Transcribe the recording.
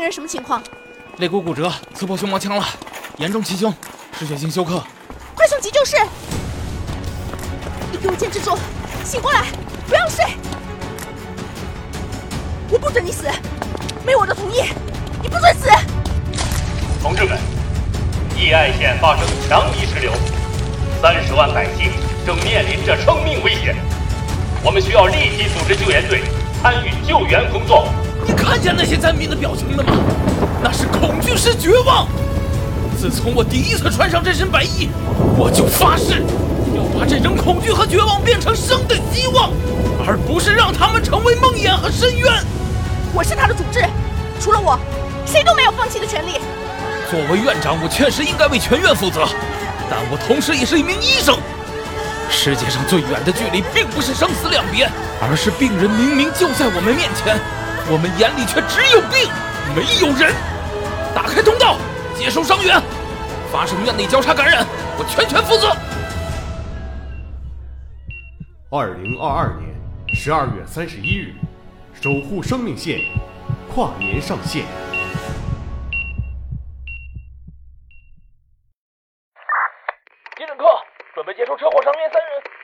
病人什么情况？肋骨骨折，刺破胸膜腔了，严重气胸，失血性休克。快送急救室！你给我坚持住，醒过来，不要睡！我不准你死，没我的同意，你不准死！同志们，义爱县发生强泥石流，三十万百姓正面临着生命危险，我们需要立即组织救援队参与救援工作。你看见那些灾民的表情了吗？那是恐惧，是绝望。自从我第一次穿上这身白衣，我就发誓要把这种恐惧和绝望变成生的希望，而不是让他们成为梦魇和深渊。我是他的主治，除了我，谁都没有放弃的权利。作为院长，我确实应该为全院负责，但我同时也是一名医生。世界上最远的距离，并不是生死两别，而是病人明明就在我们面前，我们眼里却只有病，没有人。打开通道，接收伤员，发生院内交叉感染，我全权负责。二零二二年十二月三十一日，守护生命线跨年上线。急诊科，准备接收车祸伤员三人。